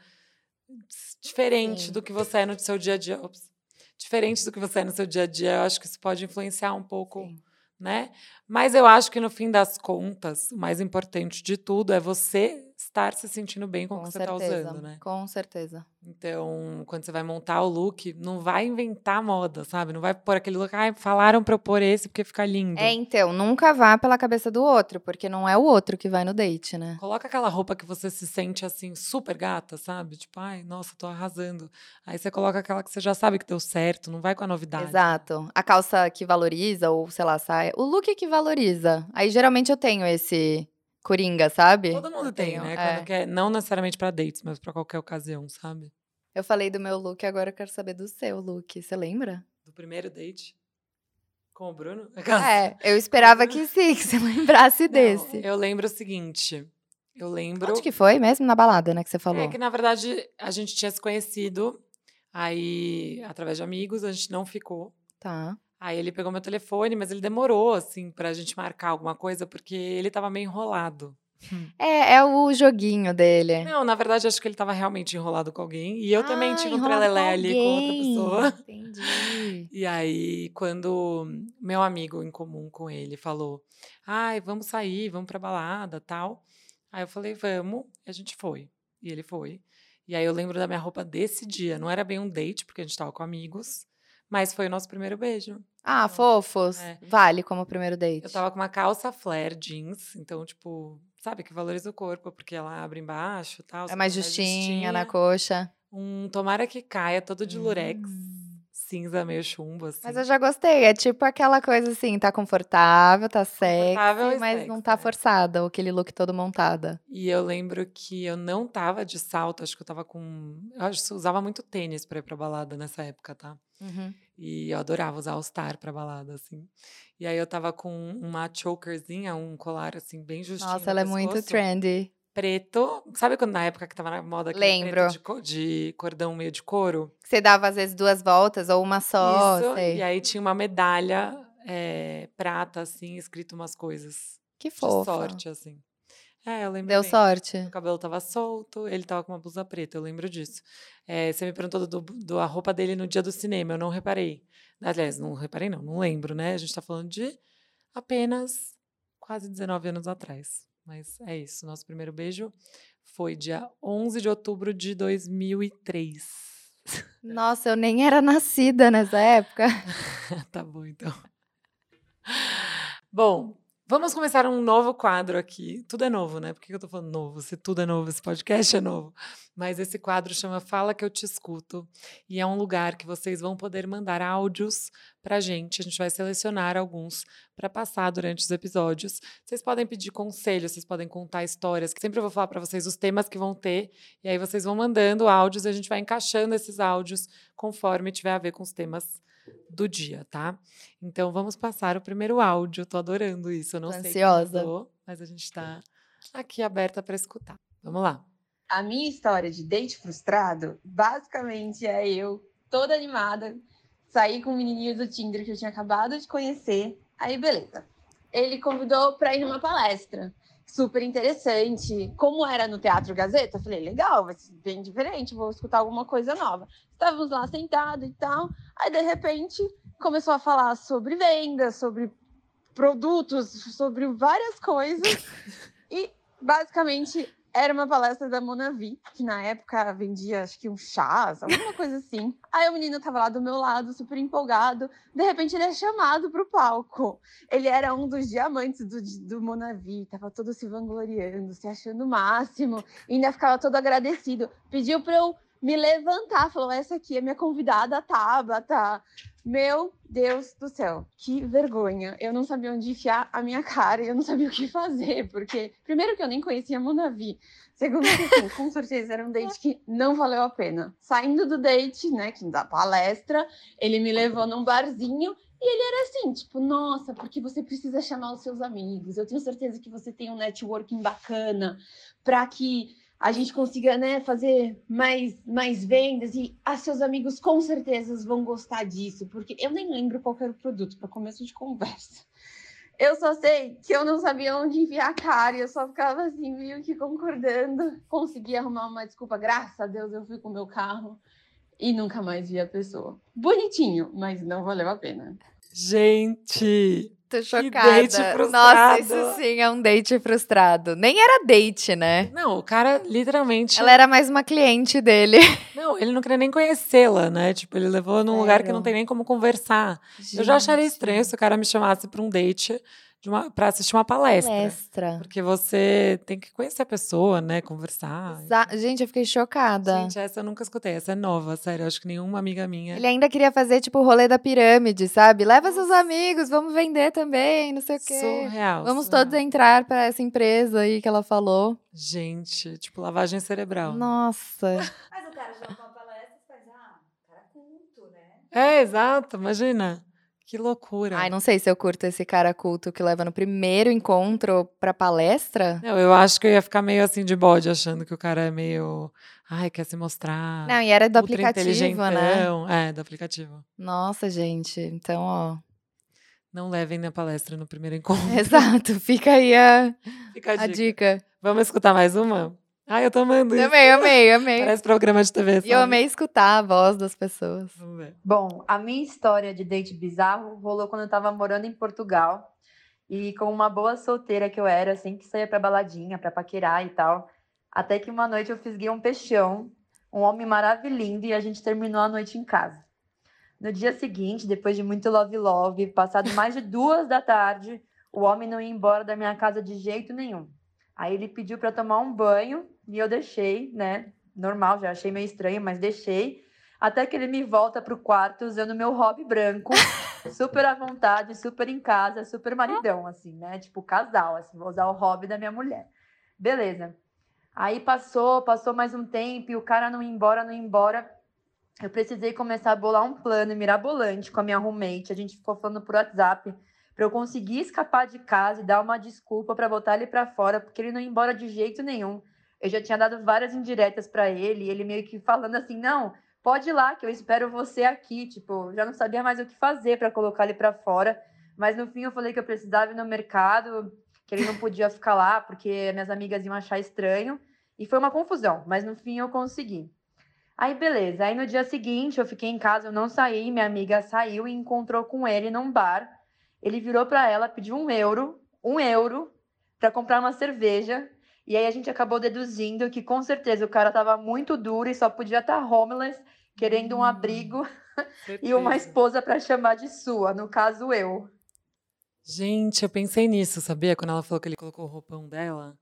diferente Sim. do que você é no seu dia a dia. Ops. Diferente do que você é no seu dia a dia. Eu acho que isso pode influenciar um pouco Sim. né? Mas eu acho que no fim das contas, o mais importante de tudo é você estar se sentindo bem com, o Com que você está certeza. usando, né? Com certeza. Então, quando você vai montar o look, não vai inventar moda, sabe? Não vai pôr aquele look, ai, falaram pra eu pôr esse porque fica lindo. É, então, nunca vá pela cabeça do outro, porque não é o outro que vai no date, né? Coloca aquela roupa que você se sente assim, super gata, sabe? Tipo, ai, nossa, tô arrasando. Aí você coloca aquela que você já sabe que deu certo, não vai com a novidade. Exato. A calça que valoriza, ou sei lá, saia. O look que valoriza. Aí geralmente eu tenho esse coringa, sabe? Todo mundo tem, né? é. Quando quer, não necessariamente pra dates, mas pra qualquer ocasião, sabe? Eu falei do meu look, agora eu quero saber do seu look. Você lembra? Do primeiro date com o Bruno. É, eu esperava que sim, que você lembrasse Não, desse. Eu lembro o seguinte. Eu lembro. Onde que foi mesmo? Na balada, né, que você falou? É que, na verdade, a gente tinha se conhecido. Aí, através de amigos, a gente não ficou. Tá. Aí ele pegou meu telefone, mas ele demorou, assim, pra gente marcar alguma coisa, porque ele tava meio enrolado. É, é o joguinho dele. Não, na verdade, acho que ele tava realmente enrolado com alguém. E eu também Ah, tive um trelelé ali com outra pessoa. Entendi. E aí, quando meu amigo em comum com ele falou: ai, vamos sair, vamos pra balada tal. Aí eu falei: vamos. E a gente foi. E ele foi. E aí eu lembro da minha roupa desse dia. Não era bem um date, porque a gente tava com amigos, mas foi o nosso primeiro beijo. Ah, fofos. É. Vale como primeiro date. Eu tava com uma calça flare jeans, então, tipo, sabe, que valoriza o corpo, porque ela abre embaixo e tal. É você mais põe justinha na coxa. Um tomara que caia, todo de lurex, Hum. cinza, meio chumbo, assim. Mas eu já gostei. É tipo aquela coisa assim, tá confortável, tá sexy, Confortável e mas não sexy, tá é. forçada, ou aquele look todo montada. E eu lembro que eu não tava de salto, acho que eu tava com. Eu acho que eu usava muito tênis pra ir pra balada nessa época, tá? E eu adorava usar All-Star pra balada, assim. E aí eu tava com uma chokerzinha, um colar, assim, bem justinho. Nossa, no ela é muito trendy. Preto. Sabe quando na época que tava na moda aquele Lembro. de, co- de cordão meio de couro? Você dava, às vezes, duas voltas ou uma só, Isso. sei. E aí tinha uma medalha eh, prata, assim, escrito umas coisas Que de fofa. sorte, assim. É, eu lembro Deu bem. sorte. O cabelo tava solto, ele tava com uma blusa preta, eu lembro disso. Eh, você me perguntou do, do- a roupa dele no dia do cinema, eu não reparei. Aliás, não reparei não, não lembro, né? A gente tá falando de apenas quase 19 anos atrás. Mas é isso, nosso primeiro beijo foi dia 11 de outubro de 2003. Nossa, eu nem era nascida nessa época. tá bom, então. Bom, Vamos começar um novo quadro aqui. Tudo é novo, né? Por que eu tô falando novo? Se tudo é novo, esse podcast é novo. Mas esse quadro chama Fala que eu te escuto. E é um lugar que vocês vão poder mandar áudios pra gente. A gente vai selecionar alguns para passar durante os episódios. Vocês podem pedir conselhos, vocês podem contar histórias, que sempre eu vou falar para vocês os temas que vão ter. E aí vocês vão mandando áudios e a gente vai encaixando esses áudios conforme tiver a ver com os temas do dia, tá? Então vamos passar o primeiro áudio. Tô adorando isso. Eu não Tô sei ansiosa. Mandou, mas a gente está aqui aberta para escutar. Vamos lá. A minha história de date frustrado, basicamente é eu toda animada, saí com o menininho do Tinder que eu tinha acabado de conhecer. Aí beleza. Ele convidou para ir numa palestra super interessante. Como era no Teatro Gazeta, eu falei, legal, vai ser bem diferente, vou escutar alguma coisa nova. Estávamos lá sentados e tal, aí de repente começou a falar sobre vendas, sobre produtos, sobre várias coisas. E basicamente era uma palestra da Monavi, que na época vendia, acho que um chás, alguma coisa assim. Aí o menino tava lá do meu lado, super empolgado. De repente ele é chamado pro palco. Ele era um dos diamantes do, do Monavi, tava todo se vangloriando, se achando o máximo. E ainda ficava todo agradecido. Pediu pra eu me levantar, falou: essa aqui é minha convidada, Tabata. Meu Deus do céu, que vergonha. Eu não sabia onde enfiar a minha cara e eu não sabia o que fazer, porque, primeiro, que eu nem conhecia a Monavi. Segundo, que, assim, com certeza era um date que não valeu a pena. Saindo do date, né, que da palestra, ele me levou num barzinho e ele era assim, tipo, nossa, porque você precisa chamar os seus amigos. Eu tenho certeza que você tem um networking bacana para que a gente consiga né, fazer mais, mais vendas e seus amigos com certeza vão gostar disso, porque eu nem lembro qual era o produto para começo de conversa. Eu só sei que eu não sabia onde enviar a cara, eu só ficava assim, meio que concordando. Consegui arrumar uma desculpa, graças a Deus eu fui com o meu carro e nunca mais vi a pessoa. Bonitinho, mas não valeu a pena. Gente, Tô chocada. Que date frustrado. Nossa, isso sim é um date frustrado. Nem era date, né? Não, o cara literalmente. Ela era mais uma cliente dele. Não, ele não queria nem conhecê-la, né? Tipo, ele levou num Sério? lugar que não tem nem como conversar. Gente. Eu já acharia estranho se o cara me chamasse pra um date para assistir uma palestra. Palestra. Porque você tem que conhecer a pessoa, né? Conversar. Exa gente, eu fiquei chocada. Gente, essa eu nunca escutei. Essa é nova, sério. Eu acho que nenhuma amiga minha. Ele ainda queria fazer, tipo, o rolê da pirâmide, sabe? Leva seus amigos, vamos vender também, não sei o quê. Surreal. Vamos surreal. todos entrar para essa empresa aí que ela falou. Gente, tipo, lavagem cerebral. Nossa. Mas o cara já uma palestra e faz, ah, cara culto, né? É, exato, imagina. Que loucura. Ai, não sei se eu curto esse cara culto que leva no primeiro encontro pra palestra. Não, eu acho que eu ia ficar meio assim de bode, achando que o cara é meio. Ai, quer se mostrar. Não, e era do aplicativo, né? É, do aplicativo. Nossa, gente. Então, ó. Não levem na palestra no primeiro encontro. Exato, fica aí a, fica a, dica. a dica. Vamos escutar mais uma? Ai, eu tô amando isso. Amei, amei, amei. Parece programa de TV, sabe? E eu amei escutar a voz das pessoas. Vamos ver. Bom, a minha história de date bizarro rolou quando eu tava morando em Portugal. E como uma boa solteira que eu era, sempre saía pra baladinha, pra paquerar e tal. Até que uma noite eu fisguei um peixão, um homem maravilhoso, e a gente terminou a noite em casa. No dia seguinte, depois de muito love love, passado mais de duas da tarde, o homem não ia embora da minha casa de jeito nenhum. Aí ele pediu para tomar um banho e eu deixei, né? Normal, já achei meio estranho, mas deixei. Até que ele me volta pro quarto usando meu hobby branco, super à vontade, super em casa, super maridão, assim, né? Tipo, casal, assim, vou usar o hobby da minha mulher. Beleza. Aí passou, passou mais um tempo e o cara não ia embora, não ia embora. Eu precisei começar a bolar um plano mirabolante com a minha roommate. A gente ficou falando por WhatsApp para eu conseguir escapar de casa e dar uma desculpa para botar ele para fora, porque ele não ia embora de jeito nenhum. Eu já tinha dado várias indiretas para ele, ele meio que falando assim: "Não, pode ir lá que eu espero você aqui", tipo, já não sabia mais o que fazer para colocar ele para fora, mas no fim eu falei que eu precisava ir no mercado, que ele não podia ficar lá porque minhas amigas iam achar estranho, e foi uma confusão, mas no fim eu consegui. Aí beleza, aí no dia seguinte eu fiquei em casa, eu não saí, minha amiga saiu e encontrou com ele num bar Ele virou para ela, pediu um euro, um euro, para comprar uma cerveja. E aí a gente acabou deduzindo que com certeza o cara tava muito duro e só podia estar tá homeless, querendo um abrigo e uma esposa para chamar de sua, no caso eu. Gente, eu pensei nisso, sabia? Quando ela falou que ele colocou o roupão dela.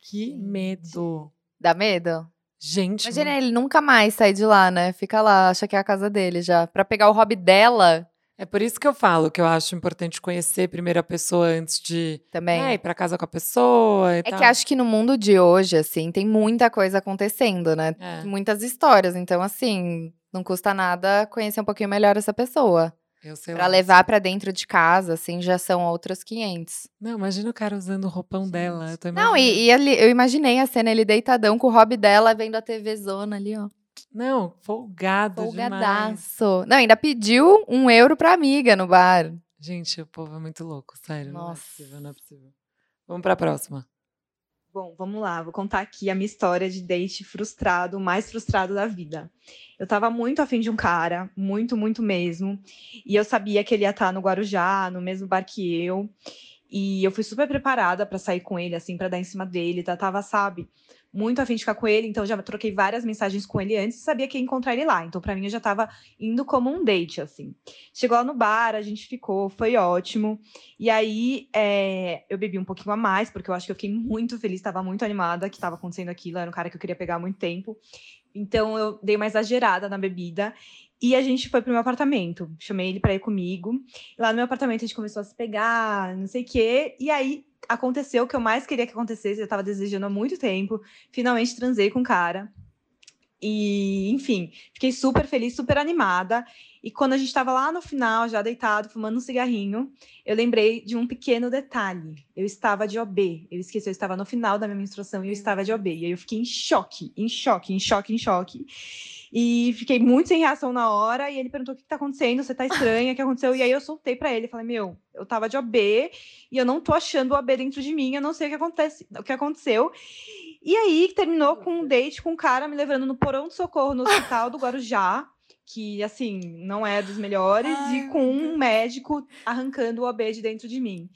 Que Gente. medo. Dá medo? Gente, Imagina ele nunca mais sair de lá, né? Fica lá, acha que é a casa dele já. Pra pegar o hobby dela é por isso que eu falo que eu acho importante conhecer primeiro a pessoa antes de também. é, ir pra casa com a pessoa e É tal. que acho que no mundo de hoje, assim, tem muita coisa acontecendo, né? É, Muitas histórias. Então, assim, não custa nada conhecer um pouquinho melhor essa pessoa. eu sei Pra lá. levar pra dentro de casa, assim, já são outros 500. Não, imagina o cara usando o roupão dela. Não, e, e ele- eu imaginei a cena, ele deitadão com o hobby dela, vendo a TV zona ali, ó. Não, folgado demais. Folgadaço. Não, ainda pediu um euro pra amiga no bar. Gente, o povo é muito louco, sério. Não é Nossa. possível, não é possível. Vamos pra próxima. Bom, vamos lá, vou contar aqui a minha história de date frustrado, o mais frustrado da vida. Eu tava muito afim de um cara, muito, muito mesmo. E eu sabia que ele ia estar no Guarujá, no mesmo bar que eu. E eu fui super preparada pra sair com ele, assim, pra dar em cima dele. Tá? Tava, sabe, muito afim de ficar com ele. Então, já troquei várias mensagens com ele antes e sabia que ia encontrar ele lá. Então, pra mim, eu já tava indo como um date, assim. Chegou lá no bar, a gente ficou, foi ótimo. E aí, é, eu bebi um pouquinho a mais, porque eu acho que eu fiquei muito feliz, estava muito animada que estava acontecendo aquilo. Era um cara que eu queria pegar há muito tempo. Então, eu dei uma exagerada na bebida. E a gente foi pro meu apartamento. Chamei ele para ir comigo. E lá no meu apartamento, a gente começou a se pegar, não sei o quê. E aí, aconteceu o que eu mais queria que acontecesse. Eu estava desejando há muito tempo. Finalmente, transei com o cara. E, enfim, fiquei super feliz, super animada. E quando a gente estava lá no final, já deitado, fumando um cigarrinho, eu lembrei de um pequeno detalhe. Eu estava de OB. Eu esqueci, eu estava no final da minha menstruação e eu estava de OB. E aí eu fiquei em choque, em choque, em choque, em choque. E fiquei muito sem reação na hora. E ele perguntou: o que está acontecendo? Você tá estranha? O que aconteceu? E aí eu soltei para ele. Falei: Meu, eu tava de OB e eu não tô achando o OB dentro de mim. Eu não sei o que, acontece, o que aconteceu. E aí terminou com um date com um cara me levando no porão de socorro no hospital do Guarujá que assim não é dos melhores Ai, e com um médico arrancando o OB de dentro de mim.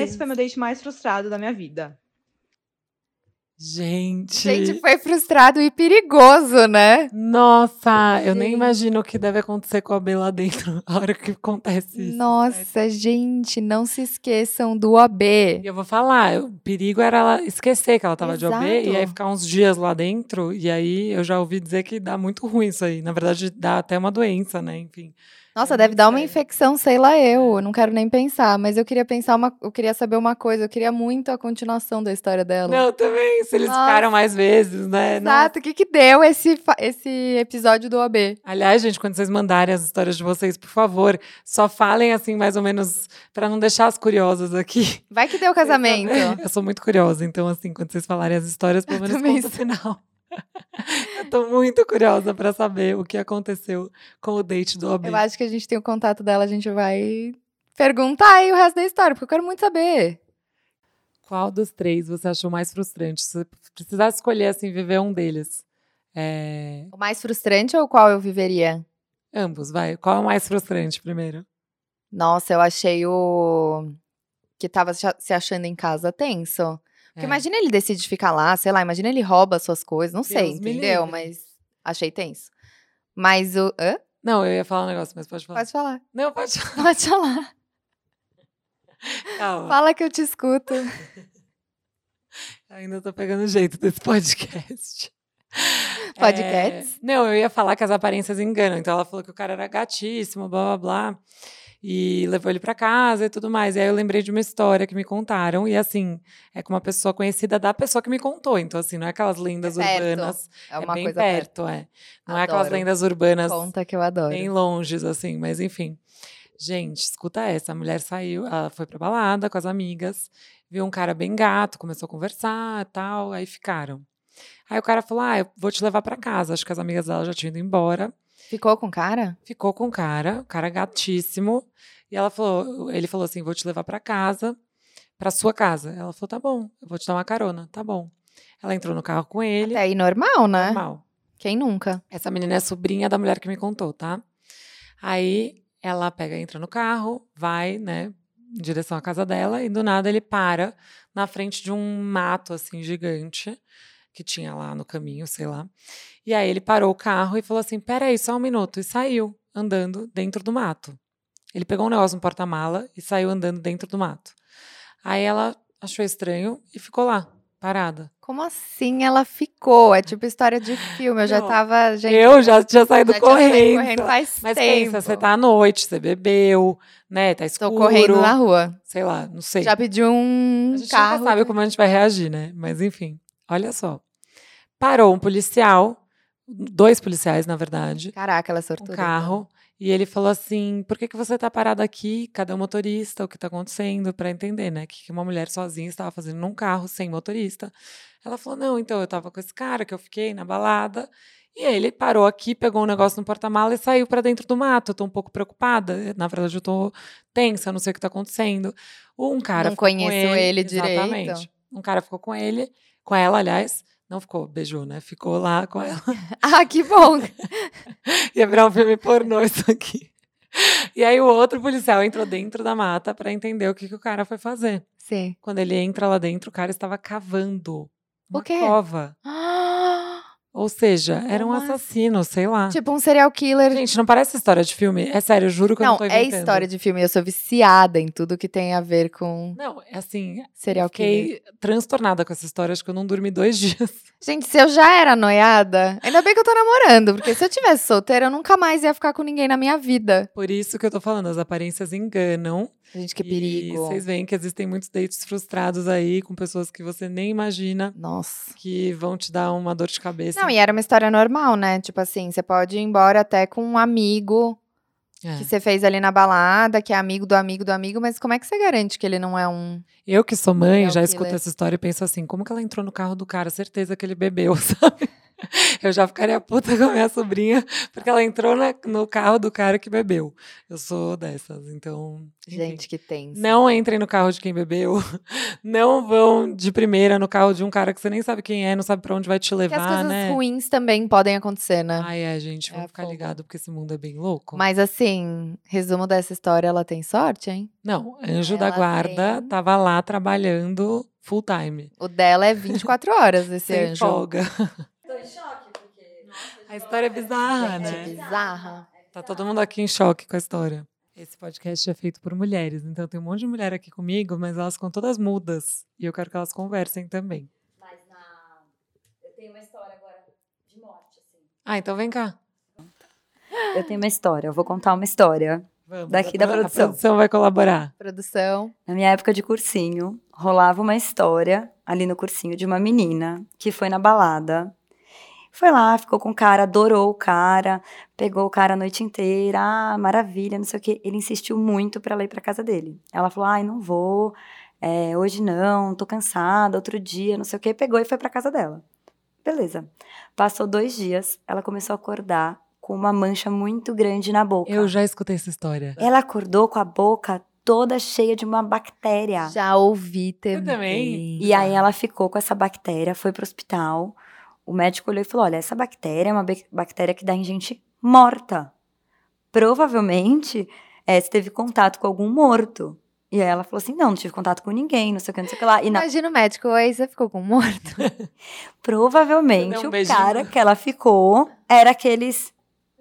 Esse foi meu date mais frustrado da minha vida. Gente. Gente, foi frustrado e perigoso, né? Nossa, eu nem Gente. imagino o que deve acontecer com a B lá dentro a hora que acontece isso. sério. Nossa, gente, não se esqueçam do OB. E eu vou falar, o perigo era ela esquecer que ela tava de OB e aí Exato. ficar uns dias lá dentro. E aí eu já ouvi dizer que dá muito ruim isso aí. Na verdade, dá até uma doença, né? Enfim. Nossa, deve dar uma infecção, sei lá eu. Eu não quero nem pensar, mas eu queria pensar uma, eu queria saber uma coisa, eu queria muito a continuação da história dela. Não, também, se eles Nossa. ficaram mais vezes, né? Exato, o que que deu esse, esse episódio do OB? Aliás, gente, quando vocês mandarem as histórias de vocês, por favor, só falem assim, mais ou menos, pra não deixar as curiosas aqui. Vai que deu casamento. Eu sou muito curiosa, então, assim, quando vocês falarem as histórias, pelo menos conta o final. Eu tô muito curiosa pra saber o que aconteceu com o date do OB. Eu acho que a gente tem o contato dela, a gente vai perguntar aí o resto da história, porque eu quero muito saber. Qual dos três você achou mais frustrante? Se você precisasse escolher, assim, viver um deles. É, O mais frustrante ou qual eu viveria? Ambos, vai. Qual é o mais frustrante primeiro? Nossa, eu achei o que tava se achando em casa tenso. Porque É. imagina ele decide ficar lá, sei lá, imagina ele rouba suas coisas, não sei, Deus me entendeu? livre. Mas achei tenso. Mas o. Hã? Não, eu ia falar um negócio, mas pode falar. Pode falar. Não, pode falar. Pode falar. Calma. Fala que eu te escuto. Ainda tô pegando o jeito desse podcast. Podcasts? É, não, eu ia falar que as aparências enganam. Então ela falou que o cara era gatíssimo, blá blá blá. E levou ele pra casa e tudo mais. E aí eu lembrei de uma história que me contaram. E assim, é com uma pessoa conhecida da pessoa que me contou. Então, assim, não é aquelas lendas É perto. urbanas. É uma bem coisa perto, é. Não é aquelas Adoro. lendas urbanas Conta que eu adoro. bem longes, assim, mas enfim. Gente, escuta essa. A mulher saiu, ela foi pra balada com as amigas, viu um cara bem gato, começou a conversar tal, aí ficaram. Aí o cara falou: Ah, eu vou te levar pra casa. Acho que as amigas dela já tinham ido embora. Ficou com cara? Ficou com cara, o cara gatíssimo. E ela falou, ele falou assim: vou te levar pra casa, pra sua casa. Ela falou: tá bom, eu vou te dar uma carona, tá bom. Ela entrou no carro com ele. Até aí normal, né? Normal. Quem nunca? Essa menina é sobrinha da mulher que me contou, tá? Aí ela pega, entra no carro, vai, né? em direção à casa dela, e do nada ele para na frente de um mato assim gigante que tinha lá no caminho, sei lá. E aí ele parou o carro e falou assim: "Peraí, só um minuto", e saiu andando dentro do mato. Ele pegou um negócio no porta-mala e saiu andando dentro do mato. Aí ela achou estranho e ficou lá, parada. Como assim ela ficou? É tipo história de filme. Eu já tava. Gente, eu já tinha saído já tinha saído correndo. correndo faz Mas tempo. pensa, você tá à noite, você bebeu, né? Tá escuro. Tô correndo na rua. Sei lá, não sei. Já pedi um a gente carro. nunca sabe como a gente vai reagir, né? Mas enfim, olha só. Parou um policial, dois policiais, na verdade, Caraca, ela é um carro. E ele falou assim: por que, que você tá parado aqui? Cadê o motorista? O que tá acontecendo? Pra entender, né? Que que uma mulher sozinha estava fazendo num carro sem motorista. Ela falou: não, então eu tava com esse cara que eu fiquei na balada. E aí ele parou aqui, pegou um negócio no porta-mala e saiu pra dentro do mato. Eu tô um pouco preocupada. Na verdade, eu tô tensa, não sei o que tá acontecendo. Um cara Não ficou com conheço ele direito. Exatamente. Um cara ficou com ele, com ela, aliás. Não ficou, beijou, né? Ficou lá com ela. Ah, que bom. Ia virar um filme pornô isso aqui. E aí o outro policial entrou dentro da mata pra entender o que, que o cara foi fazer. Sim. Quando ele entra lá dentro, o cara estava cavando uma quê? cova. Ah, Ou seja, era um assassino, sei lá. tipo um serial killer. Gente, não parece história de filme? É sério, eu juro que eu não não, tô é inventando. história de filme. Eu sou viciada em tudo que tem a ver com Não, é assim, serial killer. fiquei transtornada com essa história. Acho que eu não dormi dois dias. Gente, se eu já era noiada, ainda bem que eu tô namorando, porque se eu tivesse solteira, eu nunca mais ia ficar com ninguém na minha vida. Por isso que eu tô falando, as aparências enganam. Gente, que E perigo. vocês veem que existem muitos dates frustrados aí com pessoas que você nem imagina Nossa. que vão te dar uma dor de cabeça. Não, e era uma história normal, né? Tipo assim, você pode ir embora até com um amigo É. que você fez ali na balada, que é amigo do amigo do amigo, mas como é que você garante que ele não é um. Eu que sou mãe, já escuto essa história e penso assim, como que ela entrou no carro do cara? Certeza que ele bebeu, sabe? Eu já ficaria puta com a minha sobrinha, porque ela entrou na- no carro do cara que bebeu. Eu sou dessas, então. enfim. Gente, que tenso. Não entrem no carro de quem bebeu. Não vão de primeira no carro de um cara que você nem sabe quem é, não sabe pra onde vai te Porque levar, as coisas né? ruins também podem acontecer, né? Ai, é, gente, É vamos ficar fogo. ligado porque esse mundo é bem louco. Mas assim, resumo dessa história, ela tem sorte, hein? Não, anjo da Ela guarda tem- tava lá trabalhando full time. O dela é 24 horas, esse Sem anjo. folga. Tô em choque, porque. A história é bizarra, Gente, né? bizarra. Tá todo mundo aqui em choque com a história. Esse podcast é feito por mulheres, então tem um monte de mulher aqui comigo, mas elas ficam todas mudas. E eu quero que elas conversem também. Mas na. Eu tenho uma história agora de morte, assim. Ah, então vem cá. Eu tenho uma história, eu vou contar uma história. Vamos. Daqui a, da a produção. produção vai colaborar. Produção. Na minha época de cursinho, rolava uma história ali no cursinho de uma menina que foi na balada. Foi lá, ficou com o cara, adorou o cara, pegou o cara a noite inteira, ah, maravilha, não sei o quê. Ele insistiu muito pra ela ir pra casa dele. Ela falou, ai, não vou, é, hoje não, tô cansada, outro dia, não sei o quê. Pegou e foi pra casa dela. Beleza. Passou dois dias, ela começou a acordar com uma mancha muito grande na boca. Eu já escutei essa história. Ela acordou com a boca toda cheia de uma bactéria. Já ouvi também. também. E aí ela ficou com essa bactéria, foi pro hospital. O médico olhou e falou: olha, essa bactéria é uma bactéria que dá em gente morta. Provavelmente é, você teve contato com algum morto. E aí ela falou assim: não, não tive contato com ninguém, não sei o que, não sei o que lá. E na- Imagina o médico, oi, você ficou com um morto? provavelmente um o beijinho. cara que ela ficou era aqueles.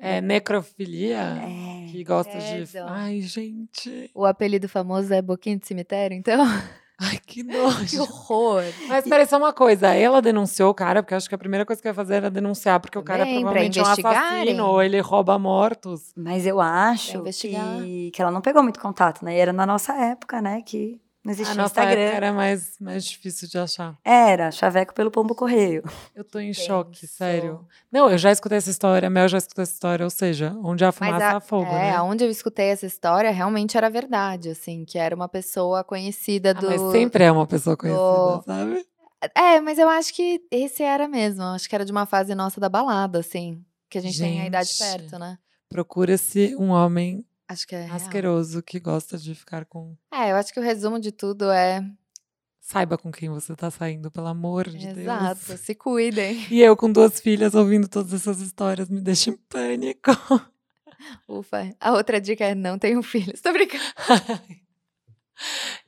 É necrofilia? é, Que gosta de. Credo. Ai, gente. O apelido famoso é Boquinha de Cemitério, então? Ai, que Que nojo. horror. Mas peraí, só uma coisa. Ela denunciou o cara, porque eu acho que a primeira coisa que ia fazer era denunciar, porque o cara provavelmente é um assassino, ou ele rouba mortos. Mas eu acho que, que ela não pegou muito contato, né? E era na nossa época, né? Que não A existia nossa Instagram. época era mais, mais difícil de achar. Era, chaveco pelo pombo correio. Eu tô em choque, Tenso. sério. Não, eu já escutei essa história, a Mel já escutou essa história, ou seja, onde há fumaça a- há fogo, é, né? aonde eu escutei essa história, realmente era verdade, assim, que era uma pessoa conhecida Ah, do... mas sempre é uma pessoa conhecida, do- sabe? É, mas eu acho que esse era mesmo, acho que era de uma fase nossa da balada, assim, que a gente, tem a idade Gente. perto, né? Procura-se um homem Acho que é real. asqueroso que gosta de ficar com. É, eu acho que o resumo de tudo é, Saiba com quem você tá saindo, pelo amor de exato, Deus. se cuidem. E eu com duas filhas ouvindo todas essas histórias me deixa em pânico. Ufa. A outra dica é não tenham filhos. Tô brincando.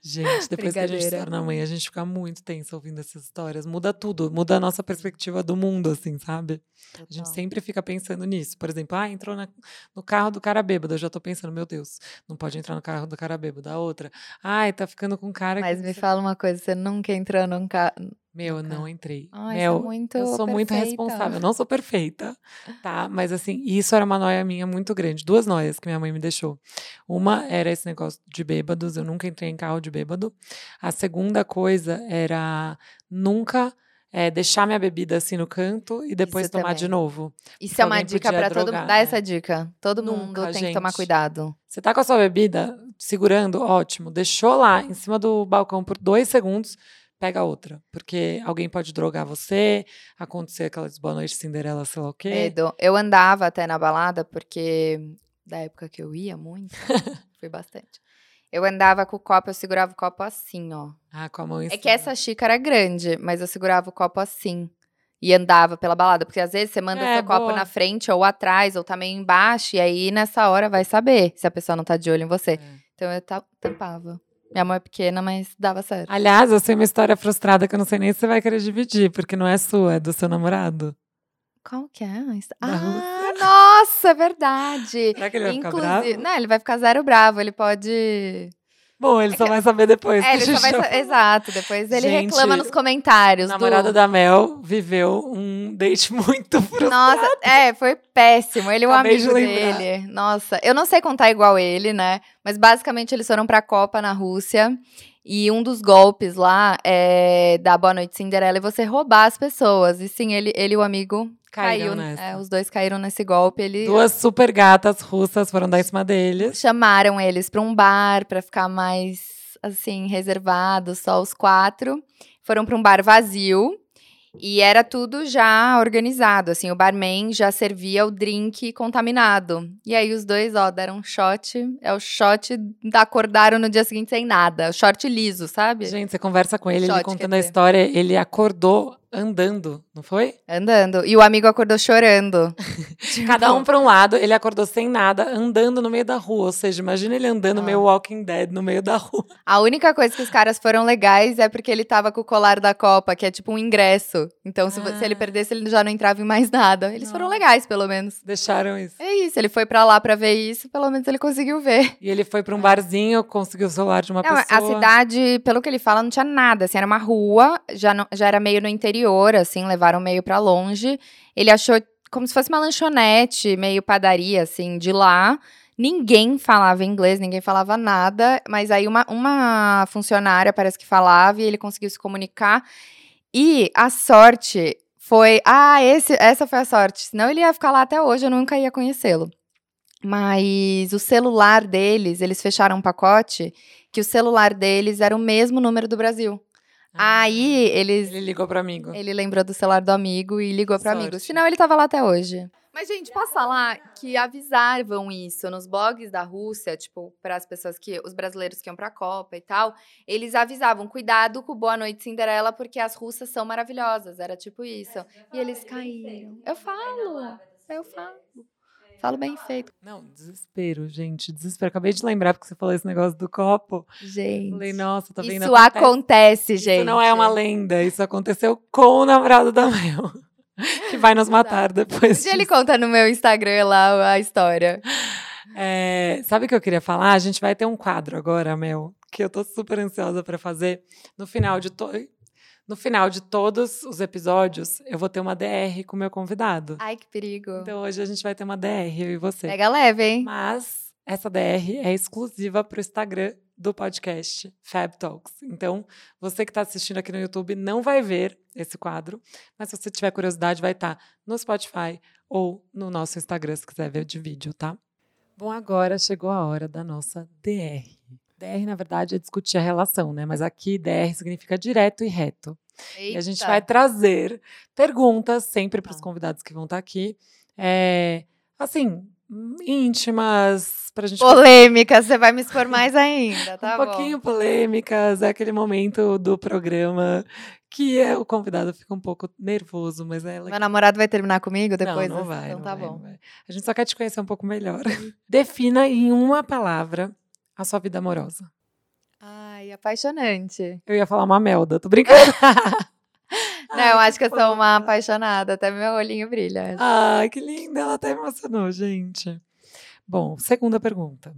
Gente, depois que a gente se torna mãe, a gente fica muito tenso ouvindo essas histórias. Muda tudo, muda a nossa perspectiva do mundo, assim, sabe? A gente Total. sempre fica pensando nisso. Por exemplo, ah, entrou na- no carro do cara bêbado. Eu já tô pensando, meu Deus, não pode entrar no carro do cara bêbado. A outra, ai, tá ficando com um cara que. Mas não me fala uma coisa, você nunca entrou num carro. Meu, eu nunca. não entrei. Ai, você é muito eu sou muito perfeita. responsável. Eu não sou perfeita, tá? Mas assim, isso era uma noia minha muito grande. Duas noias que minha mãe me deixou. Uma era esse negócio de bêbados. Eu nunca entrei em carro de bêbado. A segunda coisa era nunca eh, deixar minha bebida assim no canto e depois Isso tomar de também. novo. Isso é uma dica podia pra todo mundo. Dá né? essa dica. Todo mundo Nunca, tem que tomar gente. cuidado. Você tá com a sua bebida segurando, ótimo. Deixou lá em cima do balcão por dois segundos, pega outra. Porque alguém pode drogar você, acontecer aquelas boa noite Cinderela, sei lá o quê. Medo. Eu andava até na balada, porque da época que eu ia muito, fui bastante. Eu andava com o copo, eu segurava o copo assim, ó. Ah, com a mão em É cima. que essa xícara é grande, mas eu segurava o copo assim. E andava pela balada, porque às vezes você manda É, seu copo boa. na frente ou atrás, ou tá meio embaixo, e aí nessa hora vai saber se a pessoa não tá de olho em você. É. Então eu ta- tampava. Minha mão é pequena, mas dava certo. Aliás, eu sei uma história frustrada que eu não sei nem se você vai querer dividir, porque não é sua, é do seu namorado. Qual que é? Ah, nossa, é verdade. Será que ele vai ficar Inclusive, bravo? não, ele vai ficar zero bravo, ele pode. Bom, ele só vai saber depois. É, ele a só vai. sa- Exato, depois ele Gente, reclama nos comentários. do- namorado da Mel viveu um date muito frustrado. Nossa, é, foi péssimo. Ele Acabei de amigo lembrar. dele. Nossa, eu não sei contar igual ele, né? Mas basicamente eles foram pra Copa na Rússia. E um dos golpes lá é da Boa Noite Cinderela é você roubar as pessoas. E sim, ele, ele e o amigo Caíram caiu. é, os dois caíram nesse golpe. Ele Duas super gatas russas foram dar em cima deles. chamaram eles pra um bar pra ficar mais assim reservado, só os quatro. Foram pra um bar vazio e era tudo já organizado, assim, o barman já servia o drink contaminado. E aí os dois, ó, deram um shot, é o shot da acordaram no dia seguinte sem nada, short liso, sabe? Gente, você conversa com ele, ele Shot, contando quer a história, ele acordou andando, não foi? Andando. E o amigo acordou chorando. Cada um para um lado, ele acordou sem nada, andando no meio da rua. Ou seja, imagina ele andando Ah. meio Walking Dead no meio da rua. A única coisa que os caras foram legais é porque ele tava com o colar da Copa, que é tipo um ingresso. Então, se, vo- se ele Ah. perdesse, ele já não entrava em mais nada. Eles foram legais, pelo menos. Deixaram isso. É isso, ele foi pra lá pra ver isso, pelo menos ele conseguiu ver. E ele foi para um barzinho, conseguiu o celular de uma Não, pessoa. a cidade, pelo que ele fala, não tinha nada. Assim, era uma rua, já, não- já era meio no interior, assim, levaram meio pra longe. Ele achou como se fosse uma lanchonete, meio padaria, assim, de lá. Ninguém falava inglês, ninguém falava nada, mas aí uma, uma funcionária parece que falava e ele conseguiu se comunicar. E a sorte foi. Ah, esse, essa foi a sorte. Senão ele ia ficar lá até hoje, eu nunca ia conhecê-lo. Mas o celular deles, eles fecharam um pacote que o celular deles era o mesmo número do Brasil. Ah, Aí eles. Ele ligou para amigo. Ele lembrou do celular do amigo e ligou pro amigo. Sorte. Senão ele tava lá até hoje. Mas, gente, posso falar que avisavam isso nos blogs da Rússia, tipo, para as pessoas que. Os brasileiros que iam pra Copa e tal. Eles avisavam: cuidado com Boa Noite Cinderela, porque as russas são maravilhosas. Era tipo isso. E eles caíram. Eu falo. Eu falo. Falo bem feito. Não, desespero, gente. Desespero. Acabei de lembrar porque você falou esse negócio do copo. Gente. Falei, nossa, tá vendo? Isso acontece, gente. Isso não é uma lenda. Isso aconteceu com o namorado da Mel. Que vai nos matar depois. Um dia ele conta no meu Instagram lá a história. É, sabe o que eu queria falar? A gente vai ter um quadro agora, Mel, que eu tô super ansiosa para fazer. No final de to... no final de todos os episódios, eu vou ter uma DR com o meu convidado. Ai, que perigo. Então hoje a gente vai ter uma DR, eu e você. Pega leve, hein? Mas essa DR é exclusiva para o Instagram do podcast Fab Talks. Então, você que está assistindo aqui no YouTube não vai ver esse quadro, mas se você tiver curiosidade, vai estar no Spotify ou no nosso Instagram, se quiser ver de vídeo, tá? Bom, agora chegou a hora da nossa DR. DR, na verdade, é discutir a relação, né? Mas aqui DR significa direto e reto. E a gente Eita. vai trazer perguntas sempre para os Tá. convidados que vão estar aqui. É, assim, íntimas, para a gente Polêmica, você vai me expor mais ainda, tá um bom? pouquinho polêmicas, é aquele momento do programa que é, o convidado fica um pouco nervoso, mas é legal. Meu namorado vai terminar comigo depois? não, não vai, Então não tá vai, bom. vai. A gente só quer te conhecer um pouco melhor. Defina em uma palavra a sua vida amorosa. Ai, apaixonante. Eu ia falar uma melda, tô brincando. Não, eu acho que eu sou uma apaixonada, até meu olhinho brilha. Ai, que linda, ela até emocionou, gente. Bom, segunda pergunta.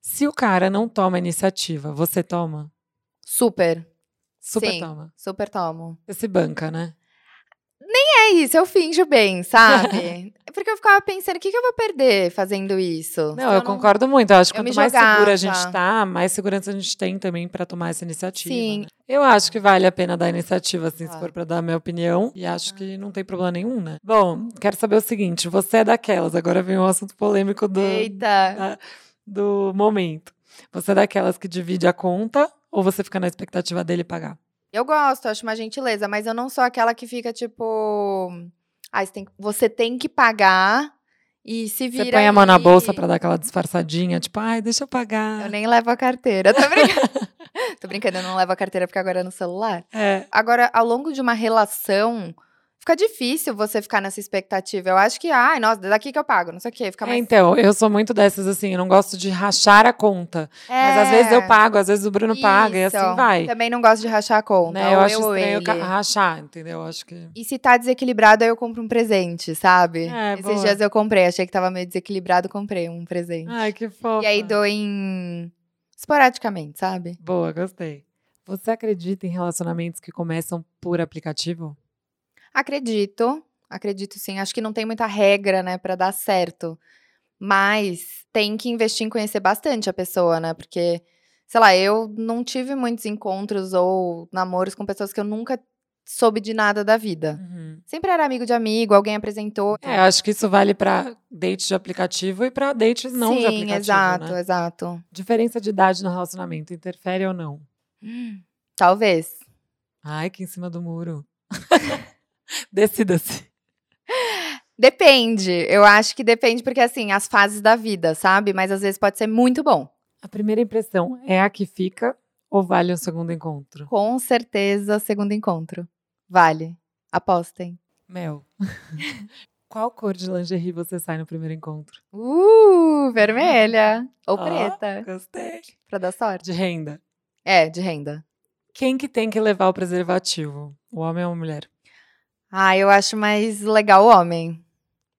Se o cara não toma iniciativa, você toma? Super, Super Sim. toma. super tomo. Você se banca, né? É isso, eu finjo bem, sabe? Porque eu ficava pensando, o que, que eu vou perder fazendo isso? Se Não, eu, concordo muito. Eu acho que eu quanto mais segura a gente tá, mais segurança a gente tem também pra tomar essa iniciativa. Sim. né? Eu acho que vale a pena dar iniciativa, assim, se Ah. for pra dar a minha opinião. E acho que não tem problema nenhum, né? Bom, quero saber o seguinte: você é daquelas, agora vem um assunto polêmico do, Eita. do momento. Você é daquelas que divide a conta ou você fica na expectativa dele pagar? Eu gosto, acho uma gentileza, mas eu não sou aquela que fica tipo. Ah, você tem, você tem que pagar e se vira. Você põe a mão na bolsa pra dar aquela disfarçadinha, tipo, ai, deixa eu pagar. Eu nem levo a carteira. Tô brincando. Tô brincando, eu não levo a carteira porque agora é no celular. É, Agora, ao longo de uma relação, fica difícil você ficar nessa expectativa. Eu acho que, ai, nossa, daqui que eu pago, não sei o quê. Fica É, mais. então, eu sou muito dessas, assim, eu não gosto de rachar a conta. Mas às vezes eu pago, às vezes o Bruno paga, e assim É. Isso. vai. Também não gosto de rachar a conta. Né? Eu acho eu estranho ele. rachar, entendeu? Eu acho que. E se tá desequilibrado, aí eu compro um presente, sabe? É, Esses boa. dias eu comprei, achei que tava meio desequilibrado, comprei um presente. Ai, que fofa. E aí dou em. esporadicamente, sabe? Boa, gostei. Você acredita em relacionamentos que começam por aplicativo? Acredito, acredito sim. Acho que não tem muita regra, né, pra dar certo. Mas tem que investir em conhecer bastante a pessoa, né? Porque, sei lá, eu não tive muitos encontros ou namoros com pessoas que eu nunca soube de nada da vida. Sempre era amigo de amigo, alguém apresentou. É, eu acho que isso vale pra dates de aplicativo e pra dates não de Sim, aplicativo. exato, né? exato. Diferença de idade no relacionamento interfere ou não? Talvez. Ai, que em cima do muro. Decida-se. Depende. Eu acho que depende porque, assim, as fases da vida, sabe? Mas às vezes pode ser muito bom. A primeira impressão é a que fica ou vale um segundo encontro? Com certeza, segundo encontro. Vale. Apostem. Mel. Qual cor de lingerie você sai no primeiro encontro? Uh, vermelha. Ou Ó, preta. Gostei. Pra dar sorte. De renda. É, de renda. Quem que tem que levar o preservativo? O homem ou a mulher? Ah, eu acho mais legal o homem.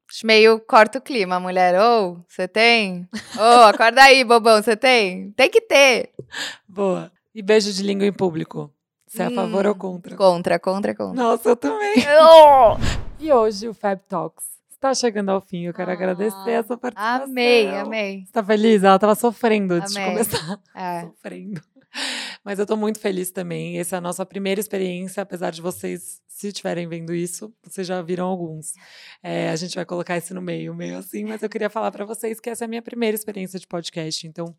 Acho meio corta o clima. A mulher, ô, você tem? Ô, acorda aí, bobão, você tem? Tem que ter. Boa. E beijo de língua em público? Você é a favor Hum, ou contra? Contra, contra, contra. Nossa, eu também. Oh, E hoje o Fab Talks está chegando ao fim. Eu quero Ah, agradecer a sua participação. amei, amei. Você tá feliz? Ela tava sofrendo antes de Amei. começar. É. Sofrendo. Mas eu tô muito feliz também. Essa é a nossa primeira experiência, apesar de vocês, se estiverem vendo isso, vocês já viram alguns. É, a gente vai colocar esse no meio, meio assim, mas eu queria falar para vocês que essa é a minha primeira experiência de podcast. Então,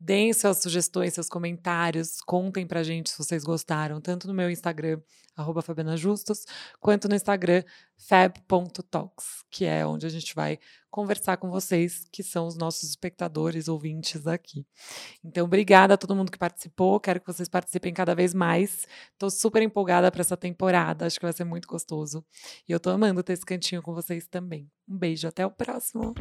deem suas sugestões, seus comentários, contem pra gente se vocês gostaram, tanto no meu Instagram, arroba Fabiana Justus, quanto no Instagram, fab.talks, que é onde a gente vai conversar com vocês, que são os nossos espectadores, ouvintes aqui. Então, obrigada a todo mundo que participou. Quero que vocês participem cada vez mais. Tô super empolgada para essa temporada. Acho que vai ser muito gostoso. E eu tô amando ter esse cantinho com vocês também. Um beijo, até o próximo.